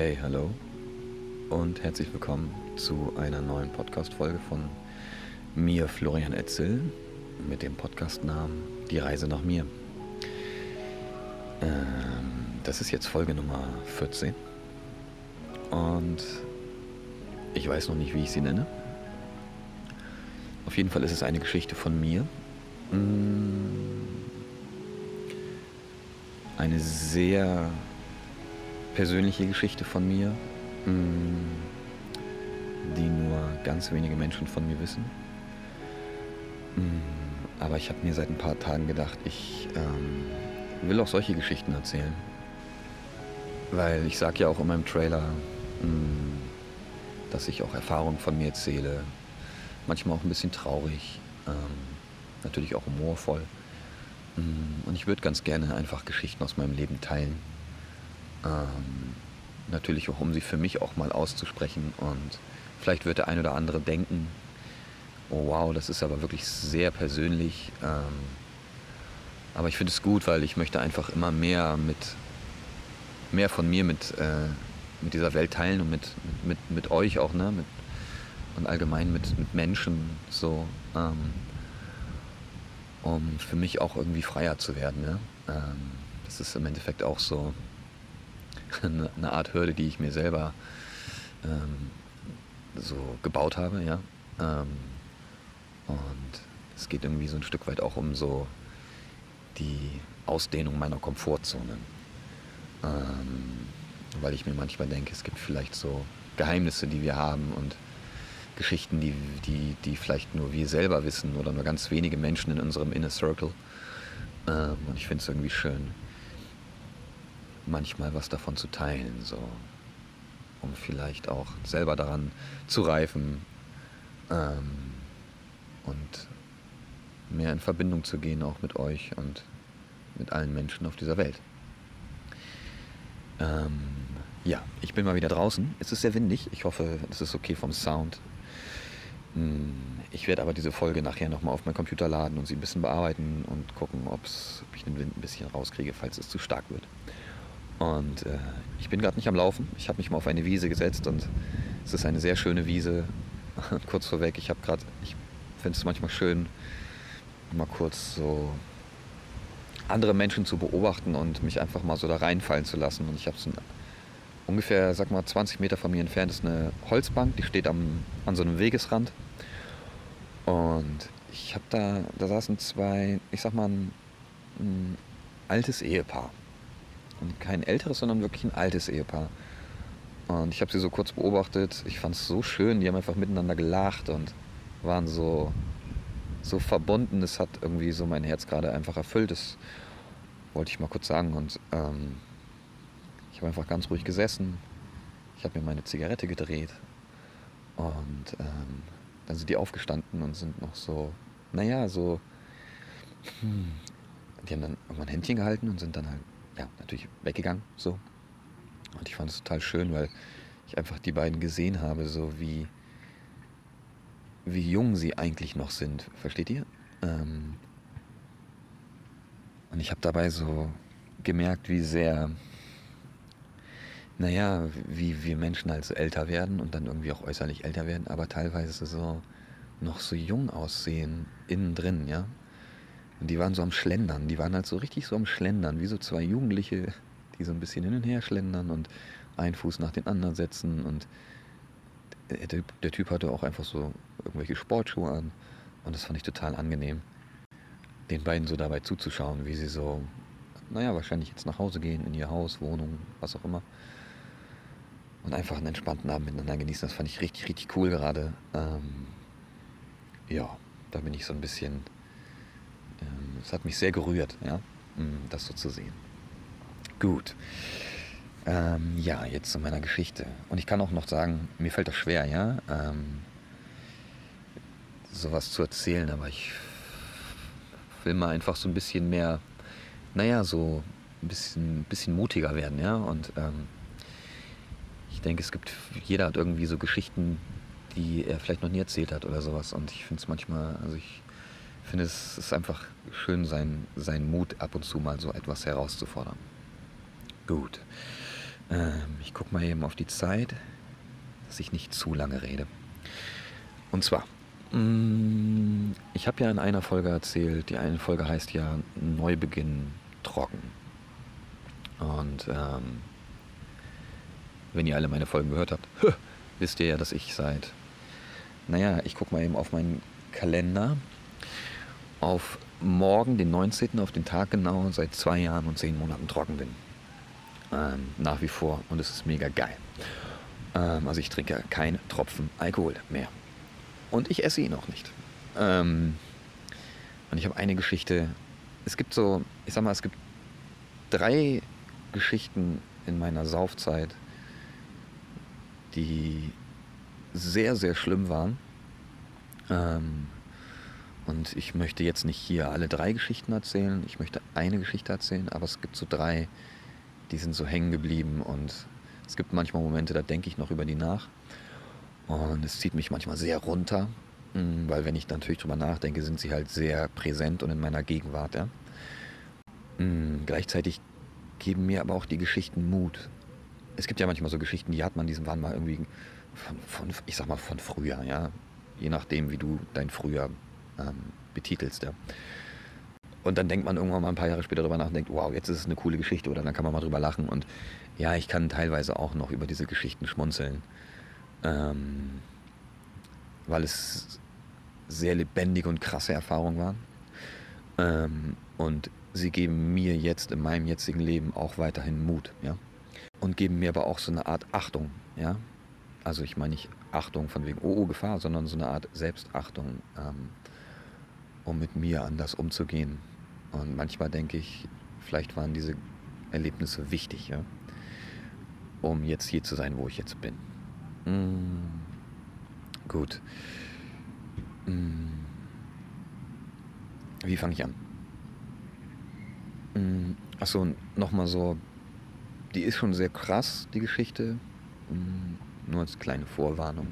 Hey, hallo und herzlich willkommen zu einer neuen Podcast-Folge von mir, Florian Etzel, mit dem Podcastnamen Die Reise nach mir. Ähm, das ist jetzt Folge Nummer 14 und ich weiß noch nicht, wie ich sie nenne. Auf jeden Fall ist es eine Geschichte von mir. Mm. Eine sehr persönliche Geschichte von mir, mm, die nur ganz wenige Menschen von mir wissen. Mm, aber ich habe mir seit ein paar Tagen gedacht, ich ähm, will auch solche Geschichten erzählen. Weil ich sage ja auch in meinem Trailer, dass ich auch Erfahrungen von mir erzähle. Manchmal auch ein bisschen traurig, ähm, natürlich auch humorvoll. Und ich würde ganz gerne einfach Geschichten aus meinem Leben teilen. Ähm, natürlich auch, um sie für mich auch mal auszusprechen. Und vielleicht wird der ein oder andere denken, oh wow, das ist aber wirklich sehr persönlich. Ähm, aber ich finde es gut, weil ich möchte einfach immer mehr mit mehr von mir mit, äh, mit dieser Welt teilen und mit, mit, mit euch auch, ne? Mit, und allgemein mit, mit Menschen so, ähm, um für mich auch irgendwie freier zu werden. Ne? Ähm, das ist im Endeffekt auch so eine Art Hürde, die ich mir selber ähm, so gebaut habe, ja. Ähm, und es geht irgendwie so ein Stück weit auch um so die Ausdehnung meiner Komfortzone. Ähm, weil ich mir manchmal denke, es gibt vielleicht so Geheimnisse, die wir haben und Geschichten, die, die, die vielleicht nur wir selber wissen oder nur ganz wenige Menschen in unserem Inner Circle. Ähm, und ich finde es irgendwie schön, manchmal was davon zu teilen, so um vielleicht auch selber daran zu reifen ähm, und mehr in Verbindung zu gehen, auch mit euch und mit allen Menschen auf dieser Welt. Ähm, ja, ich bin mal wieder draußen. Es ist sehr windig. Ich hoffe, es ist okay vom Sound. Hm, ich werde aber diese Folge nachher nochmal auf meinen Computer laden und sie ein bisschen bearbeiten und gucken, ob ich den Wind ein bisschen rauskriege, falls es zu stark wird. Und äh, ich bin gerade nicht am Laufen. Ich habe mich mal auf eine Wiese gesetzt und es ist eine sehr schöne Wiese. kurz vorweg, ich habe gerade, ich finde es manchmal schön, mal kurz so andere Menschen zu beobachten und mich einfach mal so da reinfallen zu lassen. Und ich habe so ungefähr, sag mal, 20 Meter von mir entfernt ist eine Holzbank, die steht am, an so einem Wegesrand. Und ich habe da, da saßen zwei, ich sag mal, ein, ein altes Ehepaar. Und kein älteres, sondern wirklich ein altes Ehepaar. Und ich habe sie so kurz beobachtet. Ich fand es so schön. Die haben einfach miteinander gelacht und waren so, so verbunden. Es hat irgendwie so mein Herz gerade einfach erfüllt. Das wollte ich mal kurz sagen. Und ähm, ich habe einfach ganz ruhig gesessen. Ich habe mir meine Zigarette gedreht. Und ähm, dann sind die aufgestanden und sind noch so, naja, so. Hm, die haben dann irgendwann ein Händchen gehalten und sind dann halt ja, natürlich weggegangen. So. Und ich fand es total schön, weil ich einfach die beiden gesehen habe, so wie, wie jung sie eigentlich noch sind. Versteht ihr? Ähm und ich habe dabei so gemerkt, wie sehr, naja, wie wir Menschen halt so älter werden und dann irgendwie auch äußerlich älter werden, aber teilweise so noch so jung aussehen, innen drin, ja. Und die waren so am Schlendern. Die waren halt so richtig so am Schlendern, wie so zwei Jugendliche, die so ein bisschen hin und her schlendern und einen Fuß nach den anderen setzen. Und der, der Typ hatte auch einfach so irgendwelche Sportschuhe an. Und das fand ich total angenehm, den beiden so dabei zuzuschauen, wie sie so, naja, wahrscheinlich jetzt nach Hause gehen, in ihr Haus, Wohnung, was auch immer. Und einfach einen entspannten Abend miteinander genießen. Das fand ich richtig, richtig cool gerade. Ähm, ja, da bin ich so ein bisschen es hat mich sehr gerührt, ja, mm, das so zu sehen. Gut. Ähm, ja, jetzt zu meiner Geschichte. Und ich kann auch noch sagen, mir fällt das schwer, ja, ähm, sowas zu erzählen, aber ich will mal einfach so ein bisschen mehr, naja, so ein bisschen, bisschen mutiger werden, ja. Und ähm, ich denke, es gibt, jeder hat irgendwie so Geschichten, die er vielleicht noch nie erzählt hat oder sowas. Und ich finde es manchmal, also ich finde, es ist einfach schön, seinen sein Mut ab und zu mal so etwas herauszufordern. Gut. Ähm, ich gucke mal eben auf die Zeit, dass ich nicht zu lange rede. Und zwar, mh, mm, ich habe ja in einer Folge erzählt, die eine Folge heißt ja Neubeginn trocken. Und ähm, wenn ihr alle meine Folgen gehört habt, wisst ihr ja, dass ich seit, naja, ich gucke mal eben auf meinen Kalender, auf morgen, den 19., auf den Tag genau, seit zwei Jahren und zehn Monaten trocken bin. Ähm, nach wie vor und es ist mega geil. Ähm, also ich trinke keinen Tropfen Alkohol mehr. Und ich esse ihn auch nicht. Ähm, und ich habe eine Geschichte. Es gibt so, ich sag mal, es gibt drei Geschichten in meiner Saufzeit, die sehr, sehr schlimm waren. Ähm, und ich möchte jetzt nicht hier alle drei Geschichten erzählen. Ich möchte eine Geschichte erzählen, aber es gibt so drei, die sind so hängen geblieben. Und es gibt manchmal Momente, da denke ich noch über die nach. Und es zieht mich manchmal sehr runter, mm, weil wenn ich natürlich drüber nachdenke, sind sie halt sehr präsent und in meiner Gegenwart. Ja? Mm, gleichzeitig geben mir aber auch die Geschichten Mut. Es gibt ja manchmal so Geschichten, die hat man, die waren mal irgendwie von, von, ich sag mal, von früher, ja. Je nachdem, wie du dein Früher ähm, betitelst, ja. Und dann denkt man irgendwann mal ein paar Jahre später darüber nach und denkt, wow, jetzt ist es eine coole Geschichte oder dann kann man mal drüber lachen. Und ja, ich kann teilweise auch noch über diese Geschichten schmunzeln ähm, weil es sehr lebendige und krasse Erfahrungen waren. Ähm, und sie geben mir jetzt in meinem jetzigen Leben auch weiterhin Mut, ja. Und geben mir aber auch so eine Art Achtung, ja. Also ich meine nicht Achtung von wegen, oh, oh Gefahr, sondern so eine Art Selbstachtung, ähm, um mit mir anders umzugehen. Und manchmal denke ich, vielleicht waren diese Erlebnisse wichtig, ja, um jetzt hier zu sein, wo ich jetzt bin. Mm, gut. Mm. Wie fange ich an? Mm, achso, nochmal so. Die ist schon sehr krass, die Geschichte. Mm, nur als kleine Vorwarnung.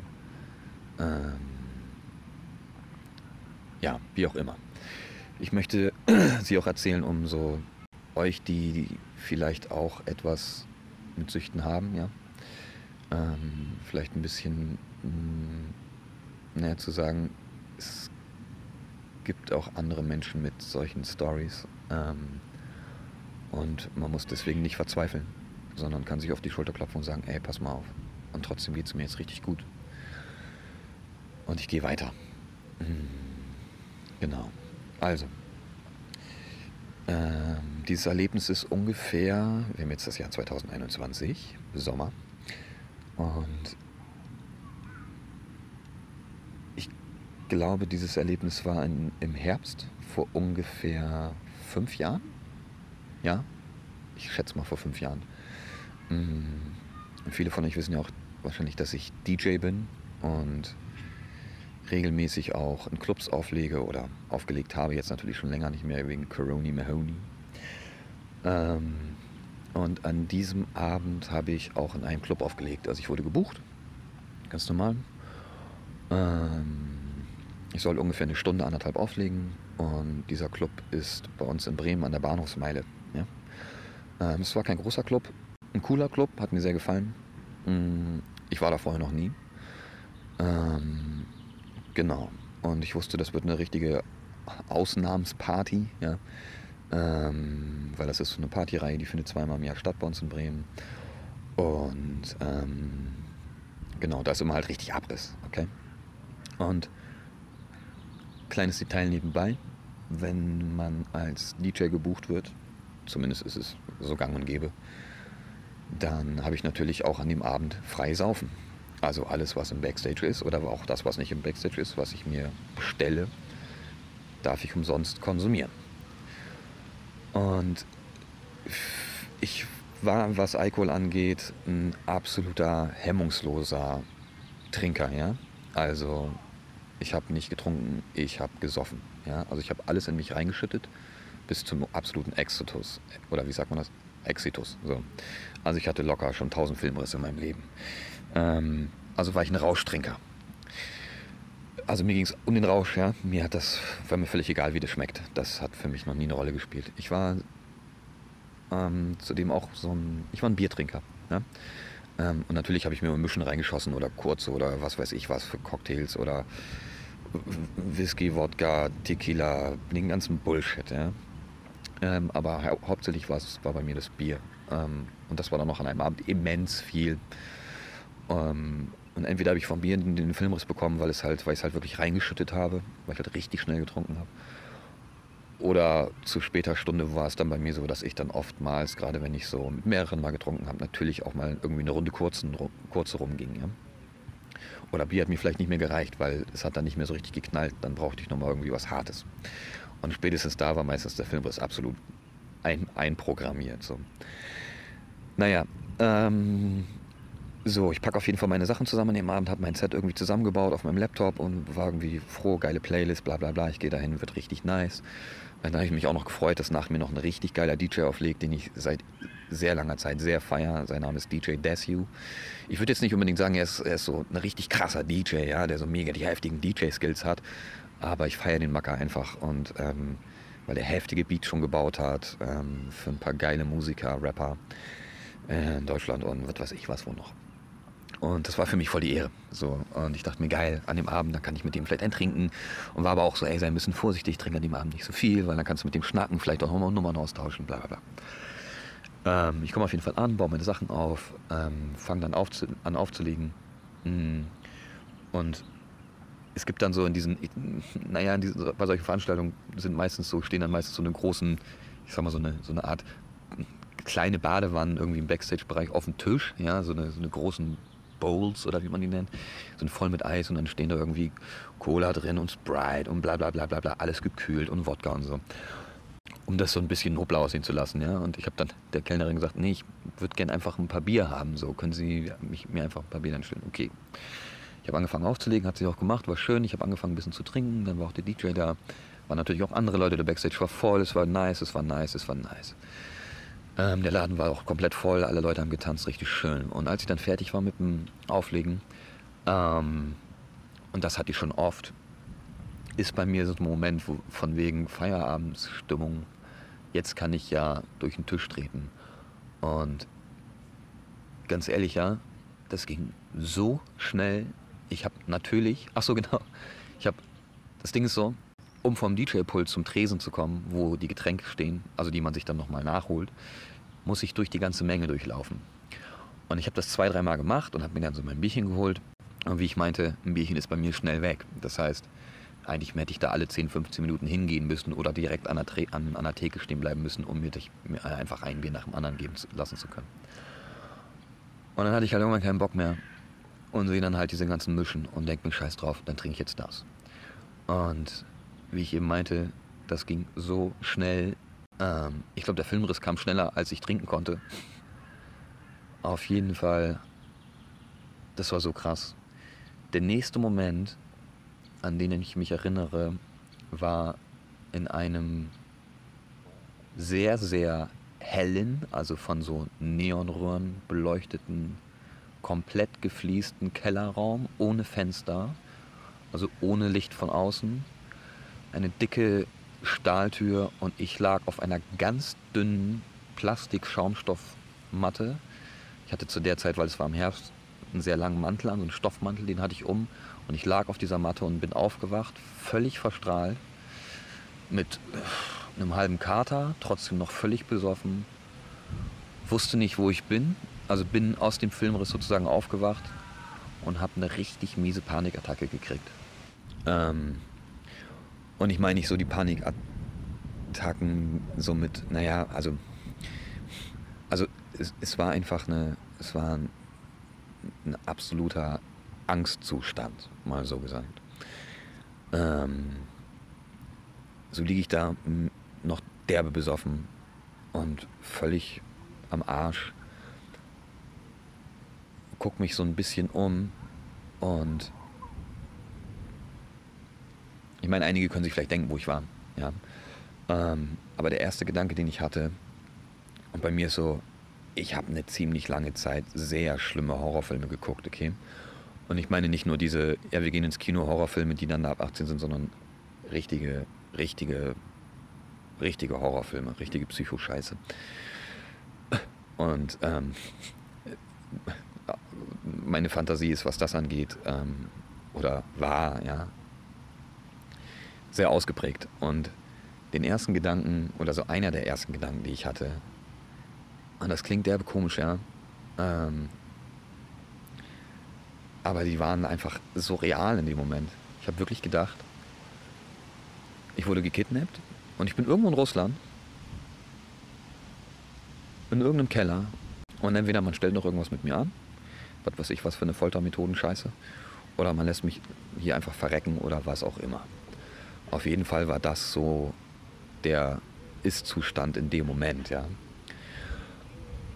Ähm, ja, wie auch immer. Ich möchte sie auch erzählen, um so euch, die vielleicht auch etwas mit Süchten haben, ja, ähm, vielleicht ein bisschen, mm, naja, zu sagen, es gibt auch andere Menschen mit solchen Stories ähm, und man muss deswegen nicht verzweifeln, sondern kann sich auf die Schulter klopfen und sagen, ey, pass mal auf. Und trotzdem geht es mir jetzt richtig gut. Und ich gehe weiter. Mhm. Genau. Also, ähm, dieses Erlebnis ist ungefähr, wir haben jetzt das Jahr 2021, Sommer, und ich glaube, dieses Erlebnis war in, im Herbst vor ungefähr fünf Jahren. Ja, ich schätze mal vor fünf Jahren. Und mm, viele von euch wissen ja auch wahrscheinlich, dass ich DJ bin und regelmäßig auch in Clubs auflege oder aufgelegt habe, jetzt natürlich schon länger nicht mehr wegen Coroni Mahoney. Ähm, und an diesem Abend habe ich auch in einem Club aufgelegt. Also ich wurde gebucht, ganz normal. Ähm, ich soll ungefähr eine Stunde, anderthalb auflegen. Und dieser Club ist bei uns in Bremen an der Bahnhofsmeile. Ja? Ähm, es war kein großer Club, ein cooler Club, hat mir sehr gefallen. Mm, ich war da vorher noch nie. Ähm, genau. Und ich wusste, das wird eine richtige Ausnahmsparty. Ja? Ähm, weil das ist so eine Partyreihe, die findet zweimal im Jahr statt bei uns in Bremen. Und ähm, genau, da ist immer halt richtig Abriss, okay? Und kleines Detail nebenbei, wenn man als DJ gebucht wird, zumindest ist es so gang und gäbe, dann habe ich natürlich auch an dem Abend frei saufen. Also alles, was im Backstage ist oder auch das, was nicht im Backstage ist, was ich mir bestelle, darf ich umsonst konsumieren. Und ich war, was Alkohol angeht, ein absoluter hemmungsloser Trinker, ja. Also ich habe nicht getrunken, ich habe gesoffen, ja. Also ich habe alles in mich reingeschüttet bis zum absoluten Exitus. Oder wie sagt man das? Exitus. So. Also ich hatte locker schon tausend Filmrisse in meinem Leben. Ähm, also war ich ein Rauschtrinker also mir ging es um den Rausch, ja. Mir hat das, war mir völlig egal, wie das schmeckt. Das hat für mich noch nie eine Rolle gespielt. Ich war ähm, zudem auch so ein, ich war ein Biertrinker, Ne? Ähm, und natürlich habe ich mir Mischen reingeschossen oder kurze oder was weiß ich was für Cocktails oder Whisky, Wodka, Tequila, den ganzen Bullshit. Ja? Ähm, aber hau hauptsächlich war es war bei mir das Bier. Ähm, und das war dann noch an einem Abend immens viel. Ähm, und entweder habe ich vom Bier den, Filmriss bekommen, weil, es halt, weil ich es halt wirklich reingeschüttet habe, weil ich halt richtig schnell getrunken habe. Oder zu später Stunde war es dann bei mir so, dass ich dann oftmals, gerade wenn ich so mit mehreren mal getrunken habe, natürlich auch mal irgendwie eine Runde kurzen, kurze rumging. Ja? Oder Bier hat mir vielleicht nicht mehr gereicht, weil es hat dann nicht mehr so richtig geknallt. Dann brauchte ich nochmal irgendwie was Hartes. Und spätestens da war meistens der Filmriss absolut ein, einprogrammiert. So. Naja, ähm, so, ich packe auf jeden Fall meine Sachen zusammen an dem Abend, habe mein Set irgendwie zusammengebaut auf meinem Laptop und war irgendwie froh, geile Playlist, bla bla bla. Ich gehe dahin, wird richtig nice. Dann habe ich mich auch noch gefreut, dass nach mir noch ein richtig geiler DJ auflegt, den ich seit sehr langer Zeit sehr feier. Sein Name ist DJ Desu. Ich würde jetzt nicht unbedingt sagen, er ist, er ist so ein richtig krasser DJ, ja, der so mega die heftigen DJ-Skills hat. Aber ich feiere den Macker einfach und ähm, weil er heftige Beats schon gebaut hat ähm, für ein paar geile Musiker, Rapper äh, in Deutschland und was weiß ich was wo noch. Und das war für mich voll die Ehre. So. Und ich dachte mir, geil, an dem Abend, dann kann ich mit dem vielleicht ein trinken. Und war aber auch so, ey, sei ein bisschen vorsichtig, trinke an dem Abend nicht so viel, weil dann kannst du mit dem schnacken, vielleicht auch nochmal Nummern austauschen, bla bla bla. Ähm, ich komme auf jeden Fall an, baue meine Sachen auf, ähm, fange dann auf an aufzulegen. Mm. Und es gibt dann so in diesen, naja, in diesen, bei solchen Veranstaltungen sind meistens so, stehen dann meistens so eine großen, ich sag mal so eine, so eine Art kleine Badewannen irgendwie im Backstage-Bereich auf dem Tisch, ja, so eine, so eine großen Bowls oder wie man die nennt, sind voll mit Eis und dann stehen da irgendwie Cola drin und Sprite und bla bla bla bla bla, alles gekühlt und Wodka und so. Um das so ein bisschen nobler aussehen zu lassen, ja. Und ich habe dann der Kellnerin gesagt, nee, ich würde gerne einfach ein paar Bier haben, so können Sie mich, mir einfach ein paar Bier einstellen. Okay. Ich habe angefangen aufzulegen, hat sie auch gemacht, war schön. Ich habe angefangen ein bisschen zu trinken, dann war auch der DJ da. Waren natürlich auch andere Leute, der Backstage war voll, es war nice, es war nice, es war nice. Ähm, der Laden war auch komplett voll, alle Leute haben getanzt, richtig schön. Und als ich dann fertig war mit dem Auflegen, ähm, und das hatte ich schon oft, ist bei mir so ein Moment wo, von wegen Feierabendsstimmung, jetzt kann ich ja durch den Tisch treten. Und ganz ehrlich, ja, das ging so schnell. Ich habe natürlich, ach so genau, ich habe, das Ding ist so, um vom DJ-Pult zum Tresen zu kommen, wo die Getränke stehen, also die man sich dann nochmal nachholt, muss ich durch die ganze Menge durchlaufen. Und ich habe das zwei, dreimal gemacht und habe mir dann so mein Bierchen geholt. Und wie ich meinte, ein Bierchen ist bei mir schnell weg. Das heißt, eigentlich hätte ich da alle 10, 15 Minuten hingehen müssen oder direkt an der, an, an der Theke stehen bleiben müssen, um mir, mir einfach ein Bier nach dem anderen geben zu, lassen zu können. Und dann hatte ich halt irgendwann keinen Bock mehr und sehe dann halt diese ganzen Mischen und denke mir, scheiß drauf, dann trinke ich jetzt das. Und wie ich eben meinte, das ging so schnell. Ähm, ich glaube, der Filmriss kam schneller, als ich trinken konnte. Auf jeden Fall, das war so krass. Der nächste Moment, an den ich mich erinnere, war in einem sehr, sehr hellen, also von so Neonröhren beleuchteten, komplett gefliesten Kellerraum ohne Fenster, also ohne Licht von außen eine dicke Stahltür und ich lag auf einer ganz dünnen Plastik-Schaumstoffmatte. Ich hatte zu der Zeit, weil es war im Herbst, einen sehr langen Mantel an, so einen Stoffmantel, den hatte ich um. Und ich lag auf dieser Matte und bin aufgewacht, völlig verstrahlt, mit äh, einem halben Kater, trotzdem noch völlig besoffen, wusste nicht, wo ich bin, also bin aus dem Filmriss sozusagen aufgewacht und habe eine richtig miese Panikattacke gekriegt. Ähm, und ich meine nicht so die Panikattacken so mit, naja, also, also es, es war einfach eine, es war ein, ein absoluter Angstzustand, mal so gesagt. Ähm, so liege ich da noch derbe besoffen und völlig am Arsch. Guck mich so ein bisschen um und ich meine, einige können sich vielleicht denken, wo ich war. Ja. Ähm, aber der erste Gedanke, den ich hatte, und bei mir ist so, ich habe eine ziemlich lange Zeit sehr schlimme Horrorfilme geguckt, okay? Und ich meine nicht nur diese, ja, wir gehen ins Kino Horrorfilme, die dann ab 18 sind, sondern richtige, richtige, richtige Horrorfilme, richtige Psychoscheiße. Und ähm, meine Fantasie ist, was das angeht, ähm, oder war, ja, sehr ausgeprägt. Und den ersten Gedanken, oder so einer der ersten Gedanken, die ich hatte, und das klingt derbe komisch, ja, ähm, aber die waren einfach so real in dem Moment. Ich habe wirklich gedacht, ich wurde gekidnappt und ich bin irgendwo in Russland, in irgendeinem Keller und entweder man stellt noch irgendwas mit mir an, was weiß ich, was für eine Foltermethoden-Scheiße, oder man lässt mich hier einfach verrecken oder was auch immer. Auf jeden Fall war das so der Ist-Zustand in dem Moment, ja.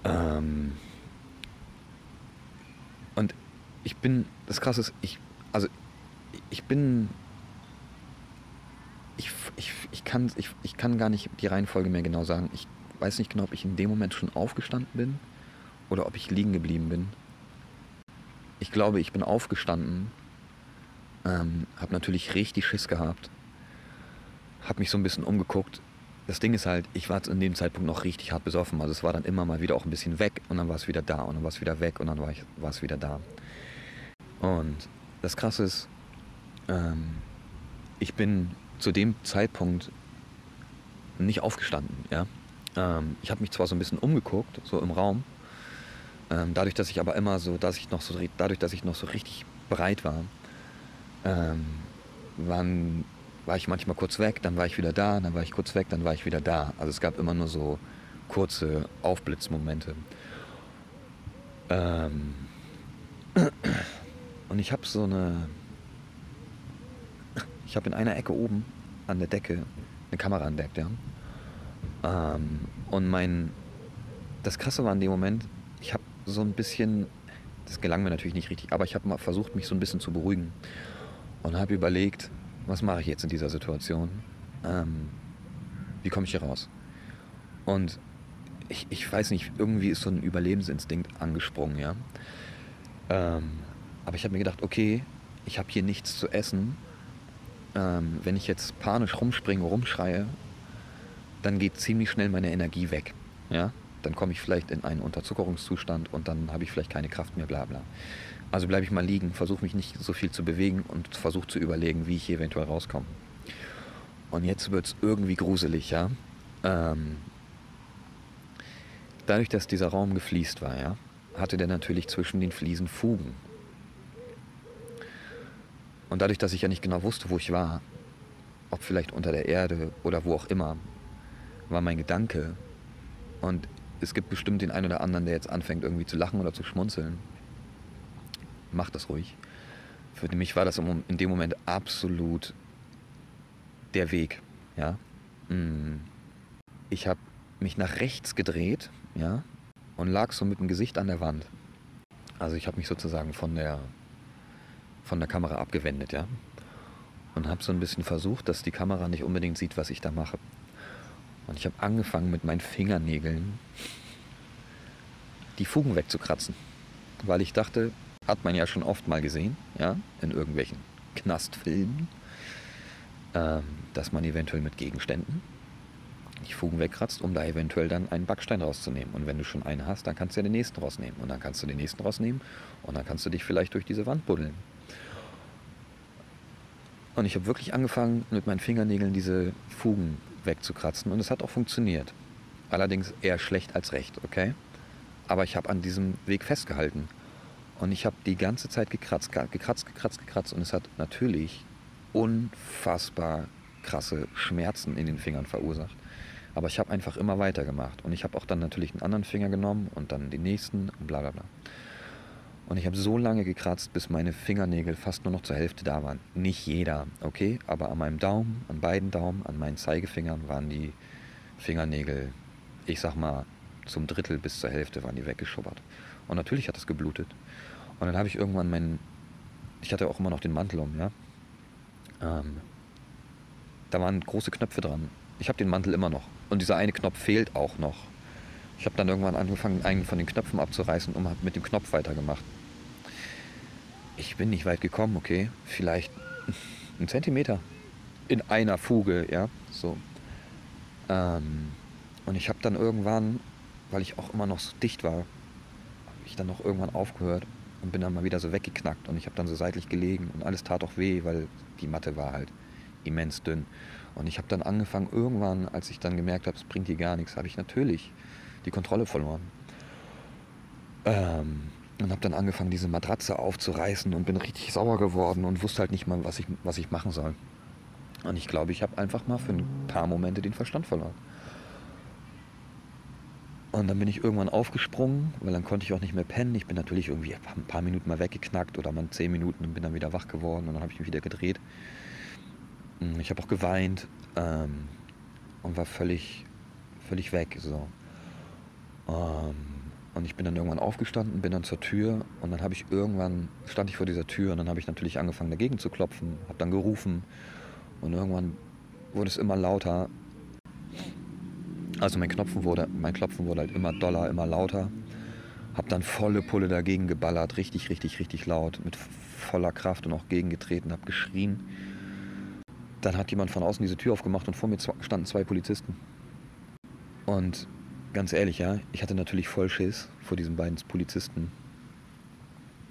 Ähm und ich bin, das Krasse ist, ich, also ich bin, ich, ich, ich, kann, ich, ich kann gar nicht die Reihenfolge mehr genau sagen. Ich weiß nicht genau, ob ich in dem Moment schon aufgestanden bin oder ob ich liegen geblieben bin. Ich glaube, ich bin aufgestanden, ähm, habe natürlich richtig Schiss gehabt, habe mich so ein bisschen umgeguckt. Das Ding ist halt, ich war in dem Zeitpunkt noch richtig hart besoffen. Also es war dann immer mal wieder auch ein bisschen weg und dann war es wieder da und dann war es wieder weg und dann war, ich, war es wieder da. Und das Krasse ist, ähm, ich bin zu dem Zeitpunkt nicht aufgestanden. Ja? Ähm, ich habe mich zwar so ein bisschen umgeguckt, so im Raum, ähm, dadurch, dass ich aber immer so, dass ich noch so, dadurch, dass ich noch so richtig breit war, ähm, waren, war ich manchmal kurz weg, dann war ich wieder da, dann war ich kurz weg, dann war ich wieder da. Also es gab immer nur so kurze Aufblitzmomente. Ähm, und ich habe so eine, ich habe in einer Ecke oben an der Decke eine Kamera entdeckt, ja. Ähm, und mein, das Krasse war in dem Moment, ich habe so ein bisschen, das gelang mir natürlich nicht richtig, aber ich habe mal versucht, mich so ein bisschen zu beruhigen und habe überlegt, was mache ich jetzt in dieser Situation? Ähm, wie komme ich hier raus? Und ich, ich weiß nicht, irgendwie ist so ein Überlebensinstinkt angesprungen, ja. Ähm, aber ich habe mir gedacht, okay, ich habe hier nichts zu essen. Ähm, wenn ich jetzt panisch rumspringe, rumschreie, dann geht ziemlich schnell meine Energie weg. Ja? Dann komme ich vielleicht in einen Unterzuckerungszustand und dann habe ich vielleicht keine Kraft mehr, bla bla. Also bleibe ich mal liegen, versuche mich nicht so viel zu bewegen und versuche zu überlegen, wie ich hier eventuell rauskomme. Und jetzt wird es irgendwie gruselig, ja. Ähm, dadurch, dass dieser Raum gefliest war, ja, hatte der natürlich zwischen den Fliesen Fugen. Und dadurch, dass ich ja nicht genau wusste, wo ich war, ob vielleicht unter der Erde oder wo auch immer, war mein Gedanke. Und es gibt bestimmt den einen oder anderen, der jetzt anfängt irgendwie zu lachen oder zu schmunzeln. Macht das ruhig. Für mich war das in dem Moment absolut der Weg. Ja? Mm. Ich habe mich nach rechts gedreht ja? und lag so mit dem Gesicht an der Wand. Also ich habe mich sozusagen von der, von der Kamera abgewendet. Ja? Und habe so ein bisschen versucht, dass die Kamera nicht unbedingt sieht, was ich da mache. Und ich habe angefangen mit meinen Fingernägeln die Fugen wegzukratzen. Weil ich dachte, hat man ja schon oft mal gesehen, ja, in irgendwelchen Knastfilmen, ähm, dass man eventuell mit Gegenständen die Fugen wegkratzt, um da eventuell dann einen Backstein rauszunehmen. Und wenn du schon einen hast, dann kannst du ja den nächsten rausnehmen. Und dann kannst du den nächsten rausnehmen und dann kannst du dich vielleicht durch diese Wand buddeln. Und ich habe wirklich angefangen, mit meinen Fingernägeln diese Fugen wegzukratzen und es hat auch funktioniert. Allerdings eher schlecht als recht, okay? Aber ich habe an diesem Weg festgehalten und ich habe die ganze Zeit gekratzt, gekratzt, gekratzt, gekratzt und es hat natürlich unfassbar krasse Schmerzen in den Fingern verursacht. Aber ich habe einfach immer weitergemacht und ich habe auch dann natürlich einen anderen Finger genommen und dann den nächsten und bla bla bla. Und ich habe so lange gekratzt, bis meine Fingernägel fast nur noch zur Hälfte da waren. Nicht jeder, okay? Aber an meinem Daumen, an beiden Daumen, an meinen Zeigefingern waren die Fingernägel, ich sag mal, zum Drittel bis zur Hälfte waren die weggeschubbert. Und natürlich hat es geblutet. Und dann habe ich irgendwann meinen, ich hatte auch immer noch den Mantel um, ja? Ähm, da waren große Knöpfe dran. Ich habe den Mantel immer noch. Und dieser eine Knopf fehlt auch noch. Ich habe dann irgendwann angefangen, einen von den Knöpfen abzureißen und habe mit dem Knopf weitergemacht ich bin nicht weit gekommen, okay. Vielleicht ein Zentimeter in einer Fuge, ja, so. Ähm, und ich habe dann irgendwann, weil ich auch immer noch so dicht war, ich dann noch irgendwann aufgehört und bin dann mal wieder so weggeknackt und ich habe dann so seitlich gelegen und alles tat auch weh, weil die Matte war halt immens dünn. Und ich habe dann angefangen, irgendwann, als ich dann gemerkt habe, es bringt hier gar nichts, habe ich natürlich die Kontrolle verloren. Ähm, und habe dann angefangen, diese Matratze aufzureißen und bin richtig sauer geworden und wusste halt nicht mal, was ich, was ich machen soll. Und ich glaube, ich habe einfach mal für ein paar Momente den Verstand verloren. Und dann bin ich irgendwann aufgesprungen, weil dann konnte ich auch nicht mehr pennen. Ich bin natürlich irgendwie ein paar Minuten mal weggeknackt oder mal zehn Minuten und bin dann wieder wach geworden und dann habe ich mich wieder gedreht. Hm, ich habe auch geweint ähm, und war völlig, völlig weg. So. Ähm, und ich bin dann irgendwann aufgestanden, bin dann zur Tür und dann habe ich irgendwann, stand ich vor dieser Tür und dann habe ich natürlich angefangen dagegen zu klopfen, habe dann gerufen und irgendwann wurde es immer lauter also mein Klopfen wurde, mein Klopfen wurde halt immer doller, immer lauter. Hab dann volle Pulle dagegen geballert, richtig, richtig, richtig laut, mit voller Kraft und auch gegengetreten, hab geschrien. Dann hat jemand von außen diese Tür aufgemacht und vor mir standen zwei Polizisten. Und ganz ehrlich, ja, ich hatte natürlich voll Schiss vor diesen beiden Polizisten.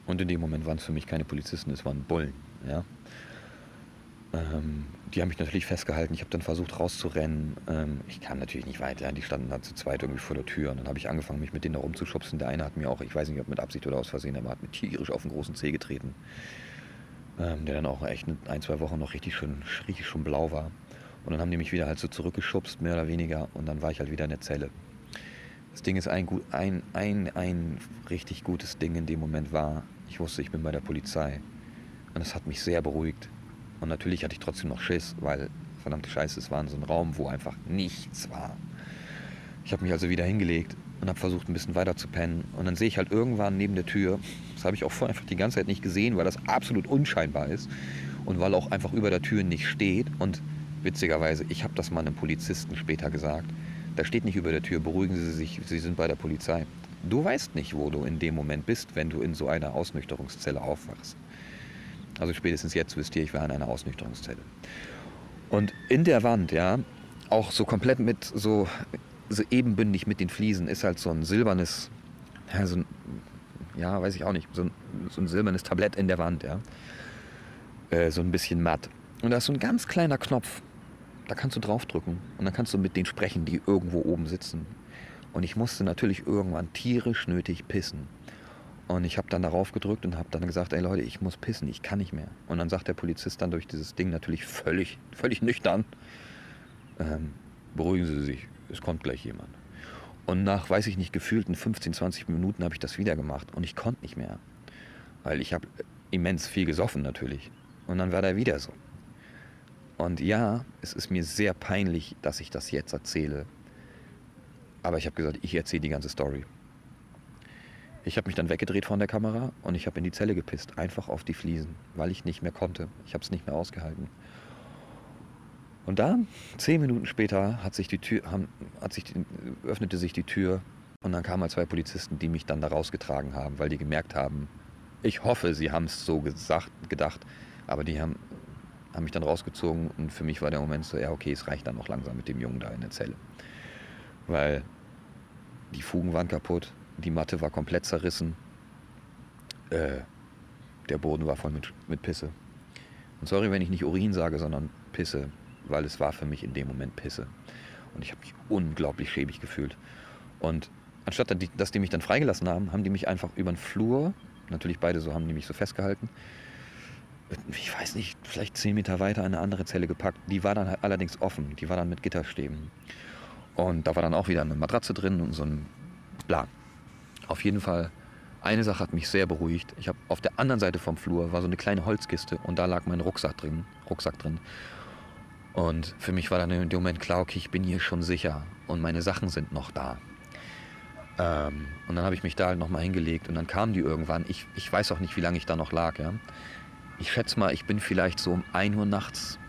Und in dem Moment waren es für mich keine Polizisten, es waren Bullen, ja. Ähm, die haben mich natürlich festgehalten. Ich habe dann versucht rauszurennen. Ähm, ich kam natürlich nicht weiter. Die standen dann zu zweit irgendwie vor der Tür. Und dann habe ich angefangen, mich mit denen da rumzuschubsen. Der eine hat mir auch, ich weiß nicht, ob mit Absicht oder aus Versehen, aber hat mir tierisch auf den großen Zeh getreten. Ähm, der dann auch echt ein, zwei Wochen noch richtig schön, richtig schon blau war. Und dann haben die mich wieder halt so zurückgeschubst, mehr oder weniger. Und dann war ich halt wieder in der Zelle. Das Ding ist ein, ein, ein, ein richtig gutes Ding in dem Moment war, ich wusste, ich bin bei der Polizei. Und das hat mich sehr beruhigt und natürlich hatte ich trotzdem noch Schiss, weil verdammte Scheiße, es war in so ein Raum, wo einfach nichts war. Ich habe mich also wieder hingelegt und habe versucht, ein bisschen weiter zu pennen. Und dann sehe ich halt irgendwann neben der Tür, das habe ich auch vorher einfach die ganze Zeit nicht gesehen, weil das absolut unscheinbar ist und weil auch einfach über der Tür nicht steht. Und witzigerweise, ich habe das mal einem Polizisten später gesagt, da steht nicht über der Tür, beruhigen Sie sich, Sie sind bei der Polizei. Du weißt nicht, wo du in dem Moment bist, wenn du in so einer Ausnüchterungszelle aufwachst. Also spätestens jetzt wisst ihr, ich war in einer Ausnüchterungszelle. Und in der Wand, ja, auch so komplett mit so, so ebenbündig mit den Fliesen ist halt so ein silbernes, ja, so ein, ja weiß ich auch nicht, so ein, so ein silbernes Tablett in der Wand, ja. Äh, so ein bisschen matt. Und da ist so ein ganz kleiner Knopf. Da kannst du draufdrücken und dann kannst du mit denen sprechen, die irgendwo oben sitzen. Und ich musste natürlich irgendwann tierisch nötig pissen. Und ich habe dann darauf gedrückt und habe dann gesagt, ey Leute, ich muss pissen, ich kann nicht mehr. Und dann sagt der Polizist dann durch dieses Ding natürlich völlig, völlig nüchtern, ähm, beruhigen Sie sich, es kommt gleich jemand. Und nach, weiß ich nicht, gefühlten 15, 20 Minuten habe ich das wieder gemacht und ich konnte nicht mehr. Weil ich habe immens viel gesoffen natürlich. Und dann war der wieder so. Und ja, es ist mir sehr peinlich, dass ich das jetzt erzähle. Aber ich habe gesagt, ich erzähle die ganze Story. Ich habe mich dann weggedreht von der Kamera und ich habe in die Zelle gepisst, einfach auf die Fliesen, weil ich nicht mehr konnte. Ich habe es nicht mehr ausgehalten. Und dann, zehn Minuten später, hat sich die Tür, hat sich die, öffnete sich die Tür und dann kamen halt zwei Polizisten, die mich dann da rausgetragen haben, weil die gemerkt haben, ich hoffe, sie haben es so gesagt, gedacht, aber die haben, haben mich dann rausgezogen und für mich war der Moment so, ja okay, es reicht dann noch langsam mit dem Jungen da in der Zelle. Weil die Fugen waren kaputt, die Matte war komplett zerrissen. Äh, der Boden war voll mit, mit Pisse. Und sorry, wenn ich nicht Urin sage, sondern Pisse, weil es war für mich in dem Moment Pisse. Und ich habe mich unglaublich schäbig gefühlt. Und anstatt dass die mich dann freigelassen haben, haben die mich einfach über den Flur, natürlich beide so, haben die mich so festgehalten, ich weiß nicht, vielleicht zehn Meter weiter in eine andere Zelle gepackt. Die war dann halt allerdings offen, die war dann mit Gitterstäben. Und da war dann auch wieder eine Matratze drin und so ein Bla. Auf jeden Fall, eine Sache hat mich sehr beruhigt. Ich habe auf der anderen Seite vom Flur war so eine kleine Holzkiste und da lag mein Rucksack drin. Rucksack drin. Und für mich war dann in dem Moment klar, okay, ich bin hier schon sicher und meine Sachen sind noch da. Ähm, und dann habe ich mich da halt nochmal hingelegt und dann kamen die irgendwann. Ich, ich weiß auch nicht, wie lange ich da noch lag. Ja? Ich schätze mal, ich bin vielleicht so um 1 Uhr nachts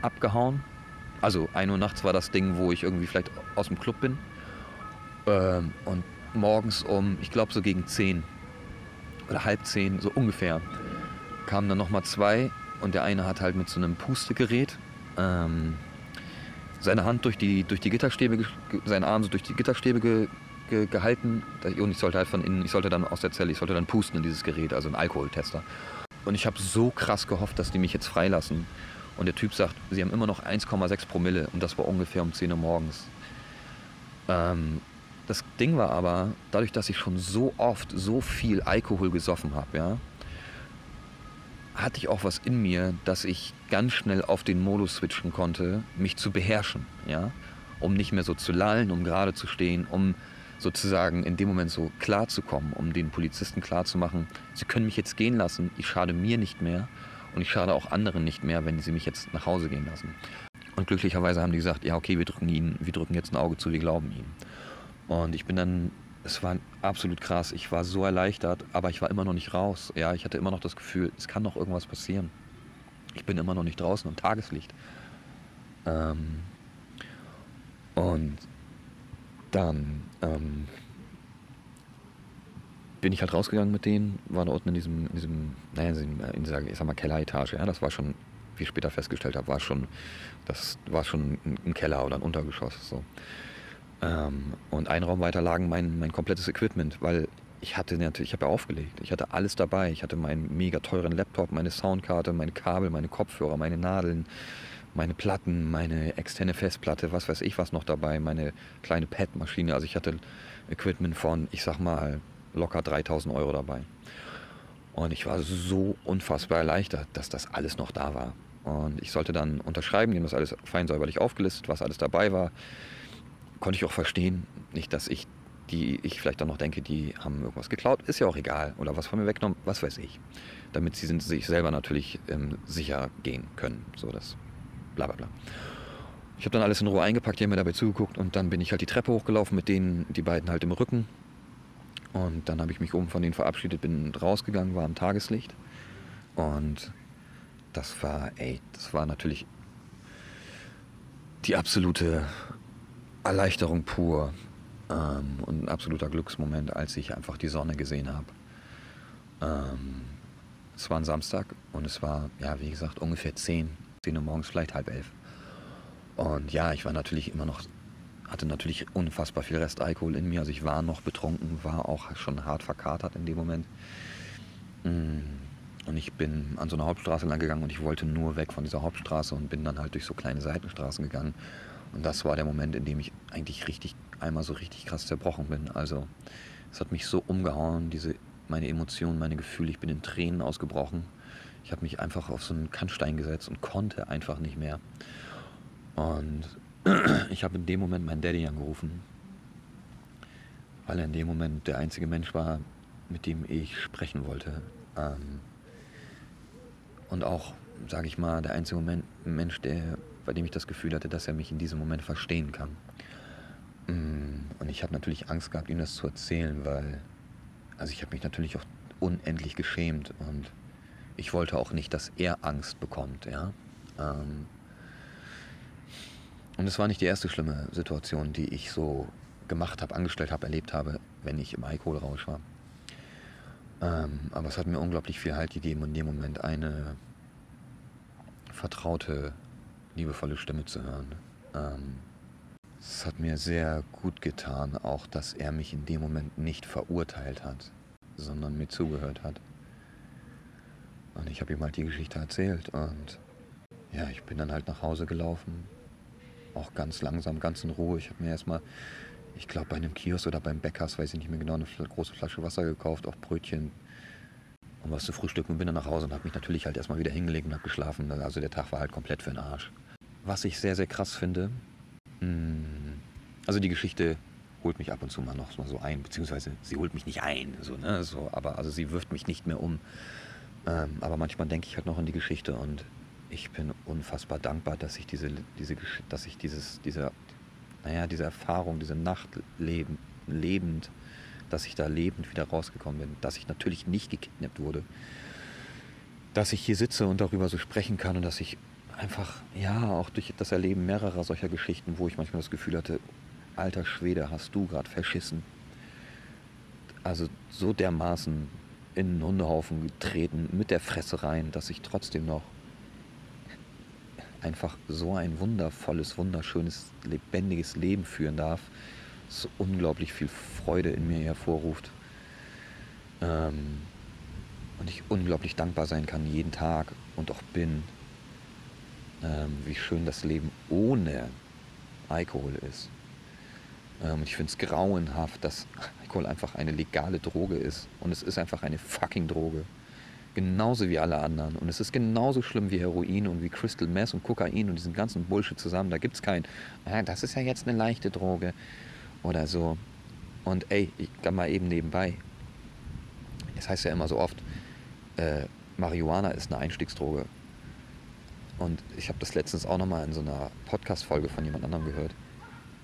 abgehauen. Also 1 Uhr nachts war das Ding, wo ich irgendwie vielleicht aus dem Club bin. Ähm, und morgens um, ich glaube so gegen 10 oder halb 10, so ungefähr, kamen dann nochmal zwei und der eine hat halt mit so einem Pustegerät ähm, seine Hand durch die, durch die Gitterstäbe, seinen Arm so durch die Gitterstäbe ge, ge gehalten und ich sollte halt von innen, ich sollte dann aus der Zelle, ich sollte dann pusten in dieses Gerät, also ein Alkoholtester. Und ich habe so krass gehofft, dass die mich jetzt freilassen. Und der Typ sagt, sie haben immer noch 1,6 Promille und das war ungefähr um 10 Uhr morgens. Ähm, das Ding war aber, dadurch, dass ich schon so oft so viel Alkohol gesoffen habe, ja, hatte ich auch was in mir, dass ich ganz schnell auf den Modus switchen konnte, mich zu beherrschen, ja, um nicht mehr so zu lallen, um gerade zu stehen, um sozusagen in dem Moment so klar zu kommen, um den Polizisten klar zu machen, sie können mich jetzt gehen lassen, ich schade mir nicht mehr und ich schade auch anderen nicht mehr, wenn sie mich jetzt nach Hause gehen lassen. Und glücklicherweise haben die gesagt, ja okay, wir drücken ihnen, wir drücken jetzt ein Auge zu, wir glauben ihnen. Und ich bin dann es war absolut krass. Ich war so erleichtert, aber ich war immer noch nicht raus. Ja, ich hatte immer noch das Gefühl, es kann noch irgendwas passieren. Ich bin immer noch nicht draußen am Tageslicht. Ähm, und dann ähm, bin ich halt rausgegangen mit denen, war da unten in diesem, in diesem, naja, in dieser, ich sag mal, Kelleretage. Ja, das war schon, wie ich später festgestellt habe, war schon, das war schon ein Keller oder ein Untergeschoss. So. Ähm, und ein Raum weiter lagen mein, mein komplettes Equipment, weil ich hatte natürlich, ich habe ja aufgelegt. Ich hatte alles dabei. Ich hatte meinen mega teuren Laptop, meine Soundkarte, meine Kabel, meine Kopfhörer, meine Nadeln, meine Platten, meine externe Festplatte, was weiß ich was noch dabei, meine kleine Pad-Maschine. Also ich hatte Equipment von, ich sag mal, locker 3000 Euro dabei. Und ich war so unfassbar erleichtert, dass das alles noch da war. Und ich sollte dann unterschreiben, die haben das alles fein säuberlich aufgelistet, was alles dabei war konnte ich auch verstehen. Nicht, dass ich die ich vielleicht dann noch denke, die haben irgendwas geklaut, ist ja auch egal. Oder was von mir weggenommen, was weiß ich. Damit sie sich selber natürlich ähm, sicher gehen können. So das bla bla bla. Ich habe dann alles in Ruhe eingepackt, die haben mir dabei zugeguckt und dann bin ich halt die Treppe hochgelaufen mit denen, die beiden halt im Rücken. Und dann habe ich mich oben von denen verabschiedet, bin rausgegangen, war am Tageslicht. Und das war, ey, das war natürlich die absolute Erleichterung pur ähm, und ein absoluter Glücksmoment, als ich einfach die Sonne gesehen habe. Ähm, es war ein Samstag und es war, ja, wie gesagt, ungefähr 10, 10 Uhr morgens, vielleicht halb elf. Und ja, ich war natürlich immer noch, hatte natürlich unfassbar viel Restalkohol in mir. Also ich war noch betrunken, war auch schon hart verkatert in dem Moment. Mm, und ich bin an so einer Hauptstraße lang gegangen und ich wollte nur weg von dieser Hauptstraße und bin dann halt durch so kleine Seitenstraßen gegangen und das war der Moment, in dem ich eigentlich richtig, einmal so richtig krass zerbrochen bin. Also es hat mich so umgehauen, diese, meine Emotionen, meine Gefühle. Ich bin in Tränen ausgebrochen. Ich habe mich einfach auf so einen Kannstein gesetzt und konnte einfach nicht mehr. Und ich habe in dem Moment meinen Daddy angerufen, weil er in dem Moment der einzige Mensch war, mit dem ich sprechen wollte. Ähm, und auch, sage ich mal, der einzige Moment, Mensch, der bei dem ich das Gefühl hatte, dass er mich in diesem Moment verstehen kann. Mm, und ich habe natürlich Angst gehabt, ihm das zu erzählen, weil, also ich habe mich natürlich auch unendlich geschämt und ich wollte auch nicht, dass er Angst bekommt, ja. Ähm, und es war nicht die erste schlimme Situation, die ich so gemacht habe, angestellt habe, erlebt habe, wenn ich im Alkoholrausch war. Ähm, aber es hat mir unglaublich viel Halt gegeben in dem Moment eine vertraute liebevolle Stimme zu hören. Ähm, es hat mir sehr gut getan, auch dass er mich in dem Moment nicht verurteilt hat, sondern mir zugehört hat. Und ich habe ihm halt die Geschichte erzählt und ja, ich bin dann halt nach Hause gelaufen, auch ganz langsam, ganz in Ruhe. Ich habe mir erstmal, ich glaube bei einem Kiosk oder beim Bäckers, weiß ich nicht mehr genau, eine große Flasche Wasser gekauft, auch Brötchen, um was zu frühstücken und bin dann nach Hause und habe mich natürlich halt erstmal wieder hingelegt und habe geschlafen. Also der Tag war halt komplett für den Arsch. Was ich sehr, sehr krass finde, hm, also die Geschichte holt mich ab und zu mal noch mal so ein, beziehungsweise sie holt mich nicht ein, so, ne, so, aber also sie wirft mich nicht mehr um. Ähm, aber manchmal denke ich halt noch an die Geschichte und ich bin unfassbar dankbar, dass ich diese, diese, dass ich dieses, diese, naja, diese Erfahrung, diese Nacht leben, lebend, dass ich da lebend wieder rausgekommen bin, dass ich natürlich nicht gekidnappt wurde, dass ich hier sitze und darüber so sprechen kann und dass ich einfach, ja, auch durch das Erleben mehrerer solcher Geschichten, wo ich manchmal das Gefühl hatte, alter Schwede, hast du gerade verschissen. Also so dermaßen in einen Hundehaufen getreten, mit der Fresse rein, dass ich trotzdem noch einfach so ein wundervolles, wunderschönes, lebendiges Leben führen darf so unglaublich viel Freude in mir hervorruft. Ähm, und ich unglaublich dankbar sein kann jeden Tag und auch bin, ähm, wie schön das Leben ohne Alkohol ist. Ähm, ich finde es grauenhaft, dass Alkohol einfach eine legale Droge ist. Und es ist einfach eine fucking Droge. Genauso wie alle anderen. Und es ist genauso schlimm wie Heroin und wie Crystal Meth und Kokain und diesen ganzen Bullshit zusammen. Da gibt es kein, ah, das ist ja jetzt eine leichte Droge oder so. Und ey, ich kann mal eben nebenbei. Es heißt ja immer so oft, äh, Marihuana ist eine Einstiegsdroge. Und ich habe das letztens auch nochmal in so einer Podcast-Folge von jemand anderem gehört.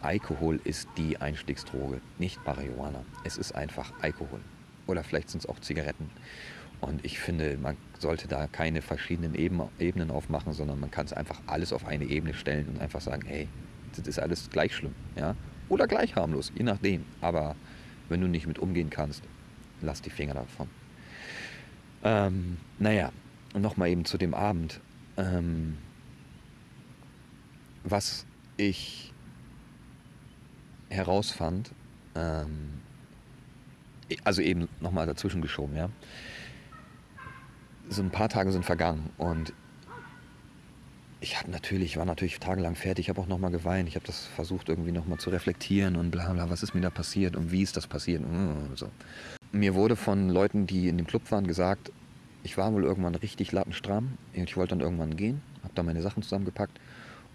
Alkohol ist die Einstiegsdroge, nicht Marihuana. Es ist einfach Alkohol. Oder vielleicht sind es auch Zigaretten. Und ich finde, man sollte da keine verschiedenen Ebenen aufmachen, sondern man kann es einfach alles auf eine Ebene stellen und einfach sagen, hey, das ist alles gleich schlimm. Ja? Oder gleich harmlos, je nachdem. Aber wenn du nicht mit umgehen kannst, lass die Finger davon. Ähm, naja, nochmal eben zu dem Abend. Ähm, was ich herausfand, ähm, also eben nochmal dazwischen geschoben, ja. So ein paar Tage sind vergangen und ich habe natürlich, war natürlich tagelang fertig, ich habe auch nochmal geweint, ich habe das versucht irgendwie nochmal zu reflektieren und bla bla, was ist mir da passiert und wie ist das passiert und so. Mir wurde von Leuten, die in dem Club waren, gesagt, ich war wohl irgendwann richtig lattenstramm und ich wollte dann irgendwann gehen, habe da meine Sachen zusammengepackt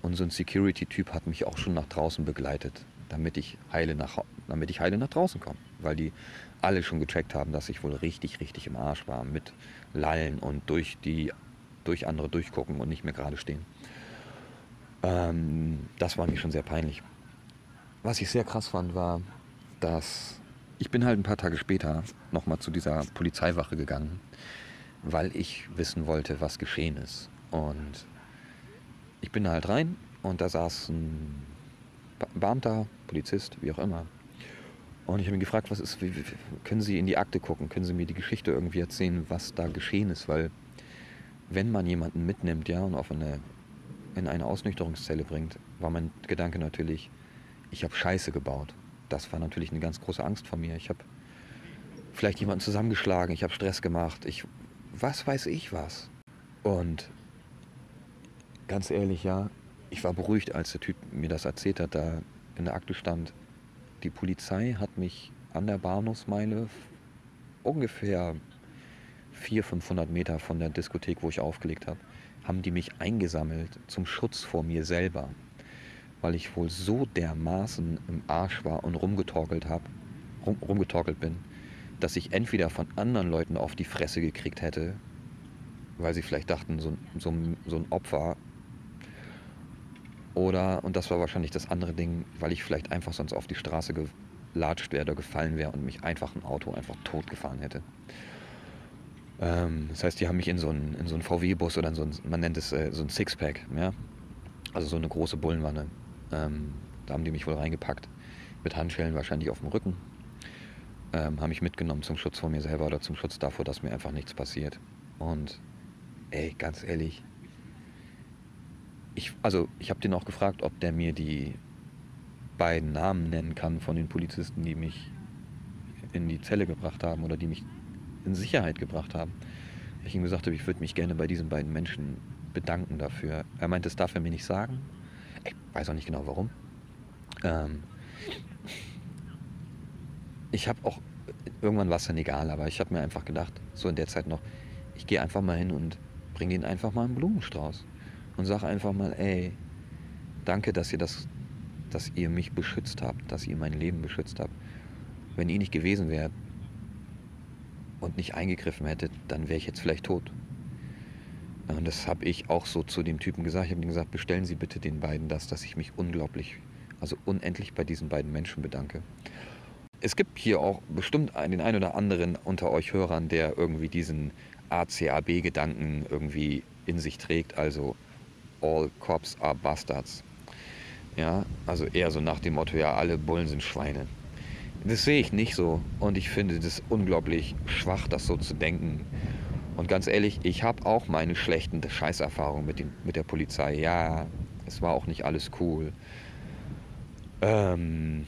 und so ein Security-Typ hat mich auch schon nach draußen begleitet, damit ich heile nach, damit ich heile nach draußen komme, weil die alle schon gecheckt haben, dass ich wohl richtig, richtig im Arsch war mit Lallen und durch die durch andere durchgucken und nicht mehr gerade stehen. Ähm, das war mir schon sehr peinlich. Was ich sehr krass fand, war, dass ich bin halt ein paar Tage später nochmal zu dieser Polizeiwache gegangen weil ich wissen wollte, was geschehen ist. Und ich bin da halt rein und da saß ein Beamter, Polizist, wie auch immer. Und ich habe ihn gefragt, was ist, wie, können Sie in die Akte gucken? Können Sie mir die Geschichte irgendwie erzählen, was da geschehen ist? Weil wenn man jemanden mitnimmt, ja, und auf eine, in eine Ausnüchterungszelle bringt, war mein Gedanke natürlich, ich habe Scheiße gebaut. Das war natürlich eine ganz große Angst von mir. Ich habe vielleicht jemanden zusammengeschlagen, ich habe Stress gemacht, ich was weiß ich was. Und ganz ehrlich, ja, ich war beruhigt, als der Typ mir das erzählt hat, da in der Akte stand, die Polizei hat mich an der Bahnhofsmeile ungefähr 400, 500 Meter von der Diskothek, wo ich aufgelegt habe, haben die mich eingesammelt zum Schutz vor mir selber, weil ich wohl so dermaßen im Arsch war und rumgetorkelt habe, rum, rumgetorkelt bin, dass ich entweder von anderen Leuten auf die Fresse gekriegt hätte, weil sie vielleicht dachten, so, so, so ein Opfer. Oder, und das war wahrscheinlich das andere Ding, weil ich vielleicht einfach sonst auf die Straße gelatscht wäre oder gefallen wäre und mich einfach ein Auto einfach tot gefahren hätte. Ähm, das heißt, die haben mich in so einen, so einen VW-Bus oder in so ein, man nennt es äh, so ein Sixpack, ja? also so eine große Bullenwanne. Ähm, da haben die mich wohl reingepackt. Mit Handschellen wahrscheinlich auf dem Rücken ähm, haben mich mitgenommen zum Schutz vor mir selber oder zum Schutz davor, dass mir einfach nichts passiert. Und ey, ganz ehrlich, ich, also ich habe den auch gefragt, ob der mir die beiden Namen nennen kann von den Polizisten, die mich in die Zelle gebracht haben oder die mich in Sicherheit gebracht haben. Ich ihm gesagt habe, ich würde mich gerne bei diesen beiden Menschen bedanken dafür. Er meinte, das darf er mir nicht sagen. Ich weiß auch nicht genau warum. Ähm, ich habe auch, irgendwann war es dann egal, aber ich habe mir einfach gedacht, so in der Zeit noch, ich gehe einfach mal hin und bringe ihnen einfach mal einen Blumenstrauß und sage einfach mal, ey, danke, dass ihr das, dass ihr mich beschützt habt, dass ihr mein Leben beschützt habt. Wenn ihr nicht gewesen wärt und nicht eingegriffen hättet, dann wäre ich jetzt vielleicht tot. Und das habe ich auch so zu dem Typen gesagt. Ich habe ihm gesagt, bestellen Sie bitte den beiden das, dass ich mich unglaublich, also unendlich bei diesen beiden Menschen bedanke es gibt hier auch bestimmt den einen oder anderen unter euch Hörern, der irgendwie diesen ACAB-Gedanken irgendwie in sich trägt, also All Cops are Bastards. Ja, also eher so nach dem Motto, ja, alle Bullen sind Schweine. Das sehe ich nicht so und ich finde das unglaublich schwach, das so zu denken. Und ganz ehrlich, ich habe auch meine schlechten Scheißerfahrungen mit, mit der Polizei. Ja, es war auch nicht alles cool. Ähm,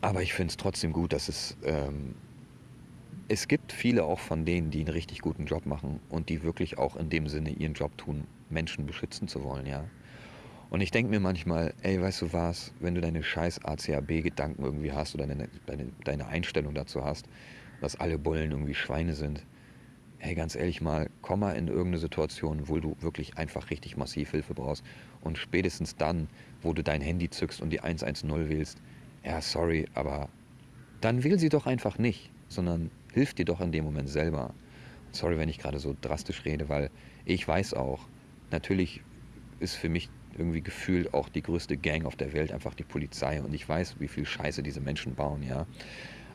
aber ich finde es trotzdem gut, dass es. Ähm, es gibt viele auch von denen, die einen richtig guten Job machen und die wirklich auch in dem Sinne ihren Job tun, Menschen beschützen zu wollen, ja. Und ich denke mir manchmal, ey, weißt du was, wenn du deine scheiß ACAB-Gedanken irgendwie hast oder deine, deine, deine Einstellung dazu hast, dass alle Bullen irgendwie Schweine sind, hey, ganz ehrlich mal, komm mal in irgendeine Situation, wo du wirklich einfach richtig massiv Hilfe brauchst. Und spätestens dann, wo du dein Handy zückst und die 110 wählst, ja, sorry, aber dann wähl sie doch einfach nicht, sondern hilf dir doch in dem Moment selber. Sorry, wenn ich gerade so drastisch rede, weil ich weiß auch, natürlich ist für mich irgendwie gefühlt auch die größte Gang auf der Welt einfach die Polizei und ich weiß, wie viel Scheiße diese Menschen bauen, ja.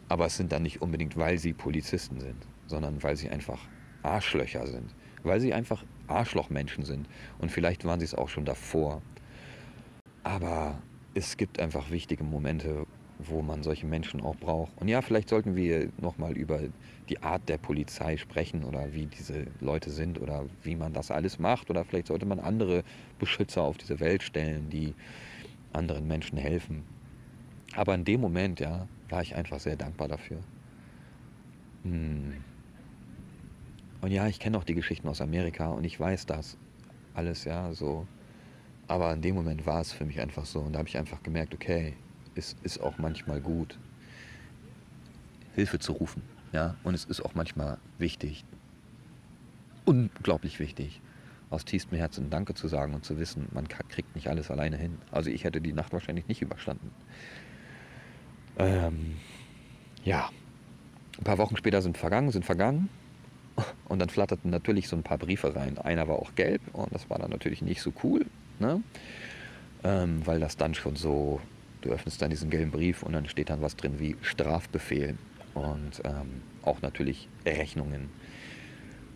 Aber es sind dann nicht unbedingt, weil sie Polizisten sind, sondern weil sie einfach Arschlöcher sind. Weil sie einfach Arschlochmenschen sind. Und vielleicht waren sie es auch schon davor. Aber es gibt einfach wichtige Momente, wo man solche Menschen auch braucht. Und ja, vielleicht sollten wir nochmal über die Art der Polizei sprechen oder wie diese Leute sind oder wie man das alles macht. Oder vielleicht sollte man andere Beschützer auf diese Welt stellen, die anderen Menschen helfen. Aber in dem Moment, ja, war ich einfach sehr dankbar dafür. Hm. Und ja, ich kenne auch die Geschichten aus Amerika und ich weiß das alles, ja, so. Aber in dem Moment war es für mich einfach so und da habe ich einfach gemerkt, okay, es ist auch manchmal gut, Hilfe zu rufen, ja. Und es ist auch manchmal wichtig, unglaublich wichtig, aus tiefstem Herzen Danke zu sagen und zu wissen, man kriegt nicht alles alleine hin. Also ich hätte die Nacht wahrscheinlich nicht überstanden. Ähm, ja, ein paar Wochen später sind vergangen, sind vergangen. Und dann flatterten natürlich so ein paar Briefe rein. Einer war auch gelb und das war dann natürlich nicht so cool, ne? Ähm, weil das dann schon so, du öffnest dann diesen gelben Brief und dann steht dann was drin wie Strafbefehl und ähm, auch natürlich Rechnungen.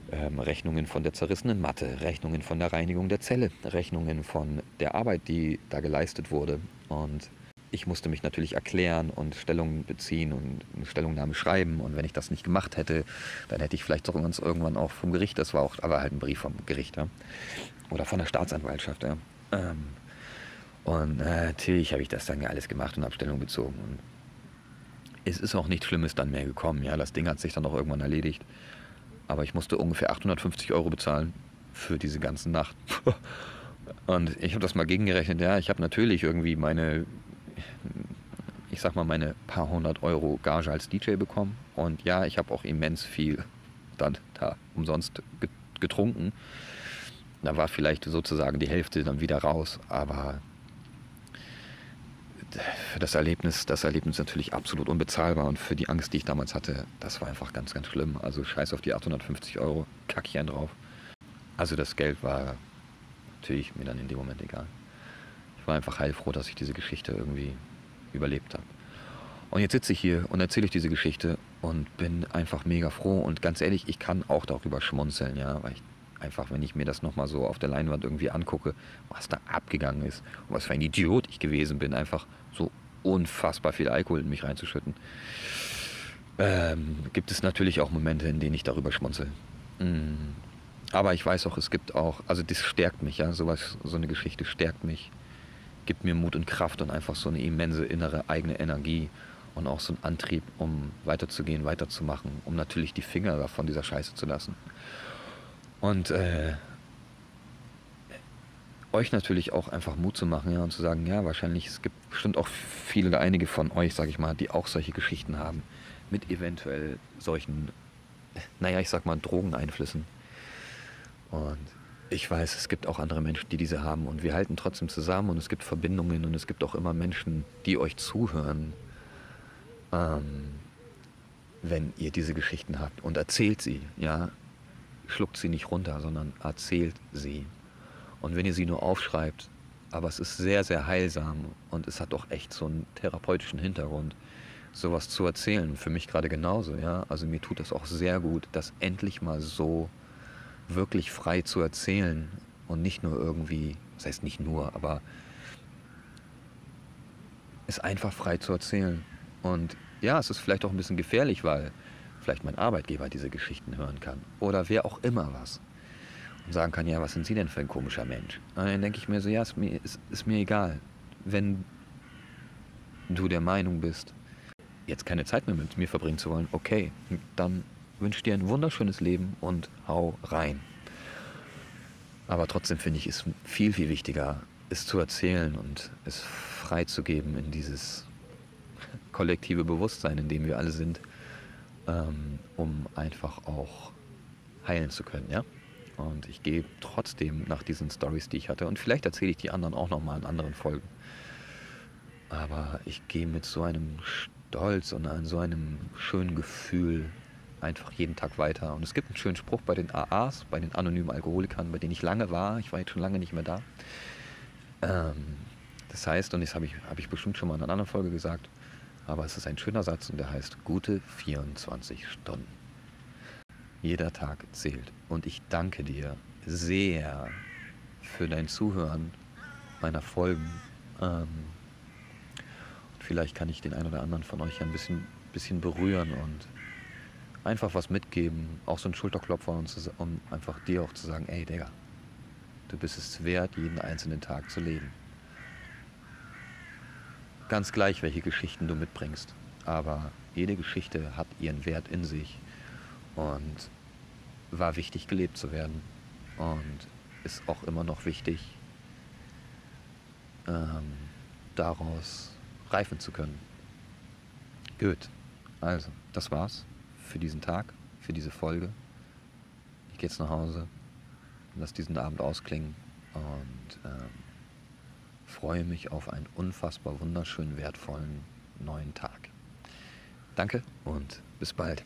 Ähm, Rechnungen von der zerrissenen Matte, Rechnungen von der Reinigung der Zelle, Rechnungen von der Arbeit, die da geleistet wurde. Und ich musste mich natürlich erklären und Stellung beziehen und eine Stellungnahme schreiben. Und wenn ich das nicht gemacht hätte, dann hätte ich vielleicht doch irgendwann auch vom Gericht, das war auch, aber halt ein Brief vom Gericht, ja. Oder von der Staatsanwaltschaft, ja. Ähm, und äh, natürlich habe ich das dann alles gemacht und habe Stellung bezogen. Und es ist auch nichts Schlimmes dann mehr gekommen, ja. Das Ding hat sich dann auch irgendwann erledigt. Aber ich musste ungefähr 850 Euro bezahlen für diese ganze Nacht. Und ich habe das mal gegengerechnet, ja, ich habe natürlich irgendwie meine ich sag mal, meine paar hundert Euro Gage als DJ bekommen. Und ja, ich habe auch immens viel dann da umsonst getrunken. Da war vielleicht sozusagen die Hälfte dann wieder raus, aber für das Erlebnis, das Erlebnis natürlich absolut unbezahlbar und für die Angst, die ich damals hatte, das war einfach ganz, ganz schlimm. Also scheiß auf die 850 Euro, kacke ich einen drauf. Also das Geld war natürlich mir dann in dem Moment egal war einfach heilfroh, dass ich diese Geschichte irgendwie überlebt habe. Und jetzt sitze ich hier und erzähle ich diese Geschichte und bin einfach mega froh. Und ganz ehrlich, ich kann auch darüber schmunzeln, ja, weil ich einfach, wenn ich mir das nochmal so auf der Leinwand irgendwie angucke, was da abgegangen ist und was für ein Idiot ich gewesen bin, einfach so unfassbar viel Alkohol in mich reinzuschütten, ähm, gibt es natürlich auch Momente, in denen ich darüber schmunzel. Mm. Aber ich weiß auch, es gibt auch, also das stärkt mich, ja, sowas, so eine Geschichte stärkt mich gibt mir Mut und Kraft und einfach so eine immense innere eigene Energie und auch so einen Antrieb, um weiterzugehen, weiterzumachen, um natürlich die Finger von dieser Scheiße zu lassen. Und äh, euch natürlich auch einfach Mut zu machen ja, und zu sagen, ja, wahrscheinlich, es gibt bestimmt auch viele oder einige von euch, sage ich mal, die auch solche Geschichten haben, mit eventuell solchen, naja, ich sag mal, Drogeneinflüssen. Und ich weiß, es gibt auch andere Menschen, die diese haben. Und wir halten trotzdem zusammen und es gibt Verbindungen und es gibt auch immer Menschen, die euch zuhören, ähm, wenn ihr diese Geschichten habt und erzählt sie, ja, schluckt sie nicht runter, sondern erzählt sie. Und wenn ihr sie nur aufschreibt, aber es ist sehr, sehr heilsam und es hat auch echt so einen therapeutischen Hintergrund, sowas zu erzählen. Für mich gerade genauso, ja. Also mir tut das auch sehr gut, das endlich mal so wirklich frei zu erzählen und nicht nur irgendwie, das heißt nicht nur, aber es einfach frei zu erzählen. Und ja, es ist vielleicht auch ein bisschen gefährlich, weil vielleicht mein Arbeitgeber diese Geschichten hören kann oder wer auch immer was und sagen kann, ja, was sind Sie denn für ein komischer Mensch? Und dann denke ich mir so, ja, ist mir, ist, ist mir egal. Wenn du der Meinung bist, jetzt keine Zeit mehr mit mir verbringen zu wollen, okay, dann wünsche ich dir ein wunderschönes Leben und hau rein. Aber trotzdem finde ich es viel, viel wichtiger, es zu erzählen und es freizugeben in dieses kollektive Bewusstsein, in dem wir alle sind, ähm, um einfach auch heilen zu können, ja. Und ich gehe trotzdem nach diesen Stories, die ich hatte, und vielleicht erzähle ich die anderen auch nochmal in anderen Folgen. Aber ich gehe mit so einem Stolz und so einem schönen Gefühl einfach jeden Tag weiter. Und es gibt einen schönen Spruch bei den AAs, bei den anonymen Alkoholikern, bei denen ich lange war. Ich war jetzt schon lange nicht mehr da. Ähm, das heißt, und das habe ich, hab ich bestimmt schon mal in einer anderen Folge gesagt, aber es ist ein schöner Satz und der heißt gute 24 Stunden. Jeder Tag zählt. Und ich danke dir sehr für dein Zuhören meiner Folgen. Ähm, vielleicht kann ich den einen oder anderen von euch ein bisschen, bisschen berühren und einfach was mitgeben, auch so ein Schulterklopfer, um, um einfach dir auch zu sagen, ey Digga, du bist es wert, jeden einzelnen Tag zu leben. Ganz gleich, welche Geschichten du mitbringst, aber jede Geschichte hat ihren Wert in sich und war wichtig gelebt zu werden und ist auch immer noch wichtig, ähm, daraus reifen zu können. Gut, also das war's für diesen Tag, für diese Folge. Ich gehe jetzt nach Hause, lasse diesen Abend ausklingen und ähm, freue mich auf einen unfassbar wunderschönen, wertvollen neuen Tag. Danke und bis bald.